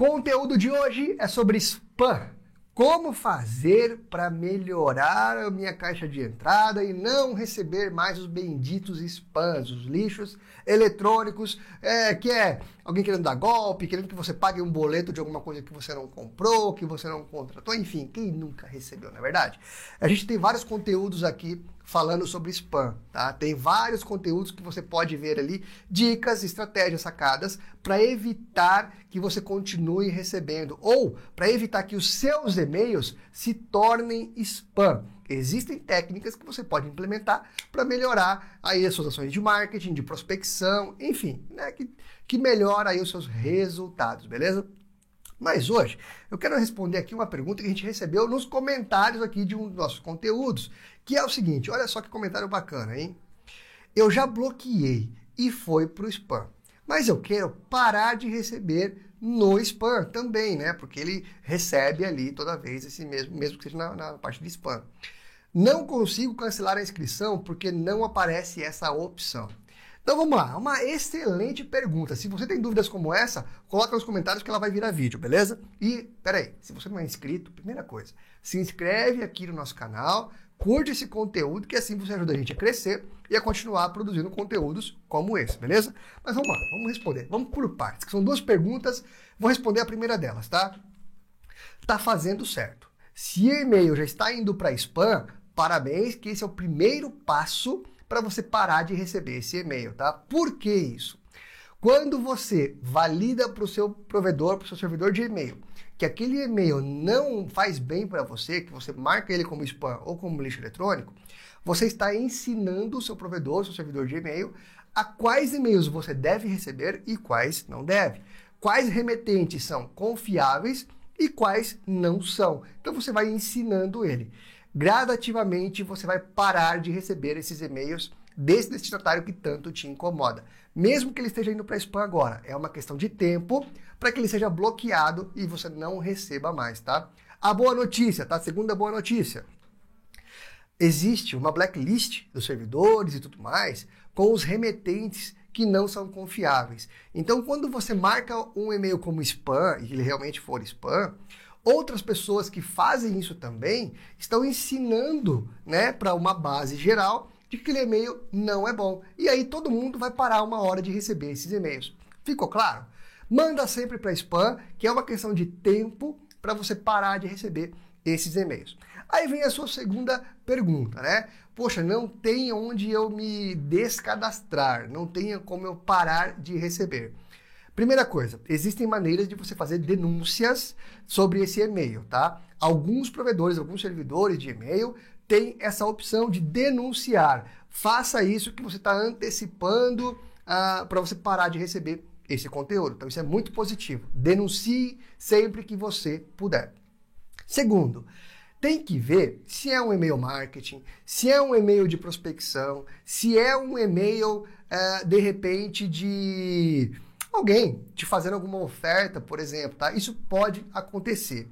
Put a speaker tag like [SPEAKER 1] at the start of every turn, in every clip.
[SPEAKER 1] Conteúdo de hoje é sobre spam. Como fazer para melhorar a minha caixa de entrada e não receber mais os benditos spams, os lixos eletrônicos, é, que é alguém querendo dar golpe, querendo que você pague um boleto de alguma coisa que você não comprou, que você não contratou, enfim, quem nunca recebeu, na é verdade? A gente tem vários conteúdos aqui falando sobre spam, tá? Tem vários conteúdos que você pode ver ali, dicas, estratégias sacadas para evitar que você continue recebendo ou para evitar que os seus e-mails se tornem spam. Existem técnicas que você pode implementar para melhorar aí as suas ações de marketing, de prospecção, enfim, né, que, que melhora aí os seus resultados, beleza? Mas hoje eu quero responder aqui uma pergunta que a gente recebeu nos comentários aqui de um dos nossos conteúdos, que é o seguinte: olha só que comentário bacana, hein? Eu já bloqueei e foi para o spam. Mas eu quero parar de receber no spam também, né? Porque ele recebe ali toda vez esse mesmo, mesmo que seja na, na parte de spam. Não consigo cancelar a inscrição porque não aparece essa opção. Então vamos lá, uma excelente pergunta. Se você tem dúvidas como essa, coloca nos comentários que ela vai virar vídeo, beleza? E, peraí, se você não é inscrito, primeira coisa, se inscreve aqui no nosso canal, curte esse conteúdo, que assim você ajuda a gente a crescer e a continuar produzindo conteúdos como esse, beleza? Mas vamos lá, vamos responder. Vamos por partes, que são duas perguntas. Vou responder a primeira delas, tá? Tá fazendo certo. Se o e-mail já está indo para spam, parabéns, que esse é o primeiro passo para você parar de receber esse e-mail, tá? Por que isso? Quando você valida para o seu provedor, para o seu servidor de e-mail, que aquele e-mail não faz bem para você, que você marca ele como spam ou como lixo eletrônico, você está ensinando o seu provedor, o seu servidor de e-mail, a quais e-mails você deve receber e quais não deve. Quais remetentes são confiáveis e quais não são. Então você vai ensinando ele gradativamente você vai parar de receber esses e-mails desse destinatário que tanto te incomoda. Mesmo que ele esteja indo para spam agora, é uma questão de tempo para que ele seja bloqueado e você não receba mais, tá? A boa notícia, tá? Segunda boa notícia. Existe uma blacklist dos servidores e tudo mais com os remetentes que não são confiáveis. Então, quando você marca um e-mail como spam e ele realmente for spam, Outras pessoas que fazem isso também estão ensinando né, para uma base geral de que aquele e-mail não é bom. E aí todo mundo vai parar uma hora de receber esses e-mails. Ficou claro? Manda sempre para spam, que é uma questão de tempo para você parar de receber esses e-mails. Aí vem a sua segunda pergunta, né? Poxa, não tem onde eu me descadastrar, não tem como eu parar de receber. Primeira coisa, existem maneiras de você fazer denúncias sobre esse e-mail, tá? Alguns provedores, alguns servidores de e-mail têm essa opção de denunciar. Faça isso que você está antecipando ah, para você parar de receber esse conteúdo. Então, isso é muito positivo. Denuncie sempre que você puder. Segundo, tem que ver se é um e-mail marketing, se é um e-mail de prospecção, se é um e-mail, uh, de repente, de alguém te fazendo alguma oferta, por exemplo, tá? Isso pode acontecer.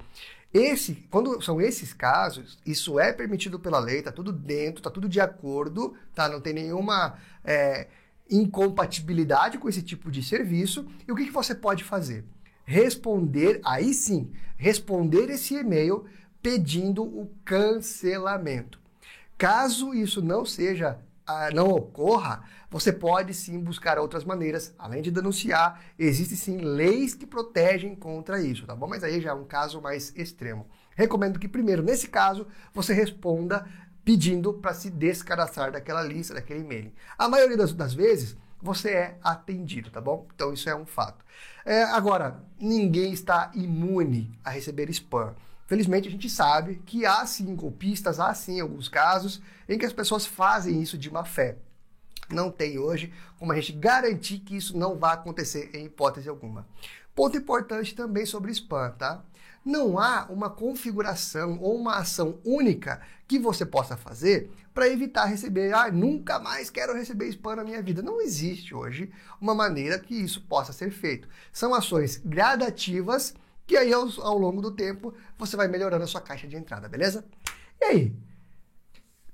[SPEAKER 1] Esse, quando são esses casos, isso é permitido pela lei, tá tudo dentro, tá tudo de acordo, tá? Não tem nenhuma é, incompatibilidade com esse tipo de serviço. E o que, que você pode fazer? Responder, aí sim, responder esse e-mail pedindo o cancelamento. Caso isso não seja não ocorra, você pode sim buscar outras maneiras, além de denunciar, existem sim leis que protegem contra isso, tá bom? Mas aí já é um caso mais extremo. Recomendo que primeiro, nesse caso, você responda pedindo para se descadastrar daquela lista, daquele e-mail. A maioria das, das vezes, você é atendido, tá bom? Então isso é um fato. É, agora, ninguém está imune a receber spam. Felizmente a gente sabe que há sim golpistas, há sim alguns casos em que as pessoas fazem isso de má fé. Não tem hoje como a gente garantir que isso não vai acontecer em hipótese alguma. Ponto importante também sobre spam, tá? Não há uma configuração ou uma ação única que você possa fazer para evitar receber, ah, nunca mais quero receber spam na minha vida. Não existe hoje uma maneira que isso possa ser feito. São ações gradativas que aí ao, ao longo do tempo você vai melhorando a sua caixa de entrada, beleza? E aí?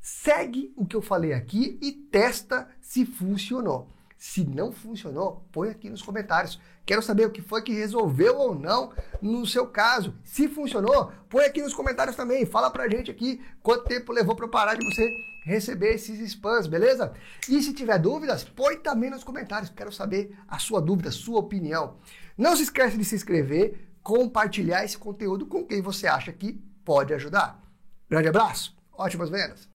[SPEAKER 1] Segue o que eu falei aqui e testa se funcionou. Se não funcionou, põe aqui nos comentários. Quero saber o que foi que resolveu ou não no seu caso. Se funcionou, põe aqui nos comentários também. Fala pra gente aqui quanto tempo levou para parar de você receber esses spams, beleza? E se tiver dúvidas, põe também nos comentários. Quero saber a sua dúvida, a sua opinião. Não se esqueça de se inscrever, compartilhar esse conteúdo com quem você acha que pode ajudar. Grande abraço, ótimas vendas!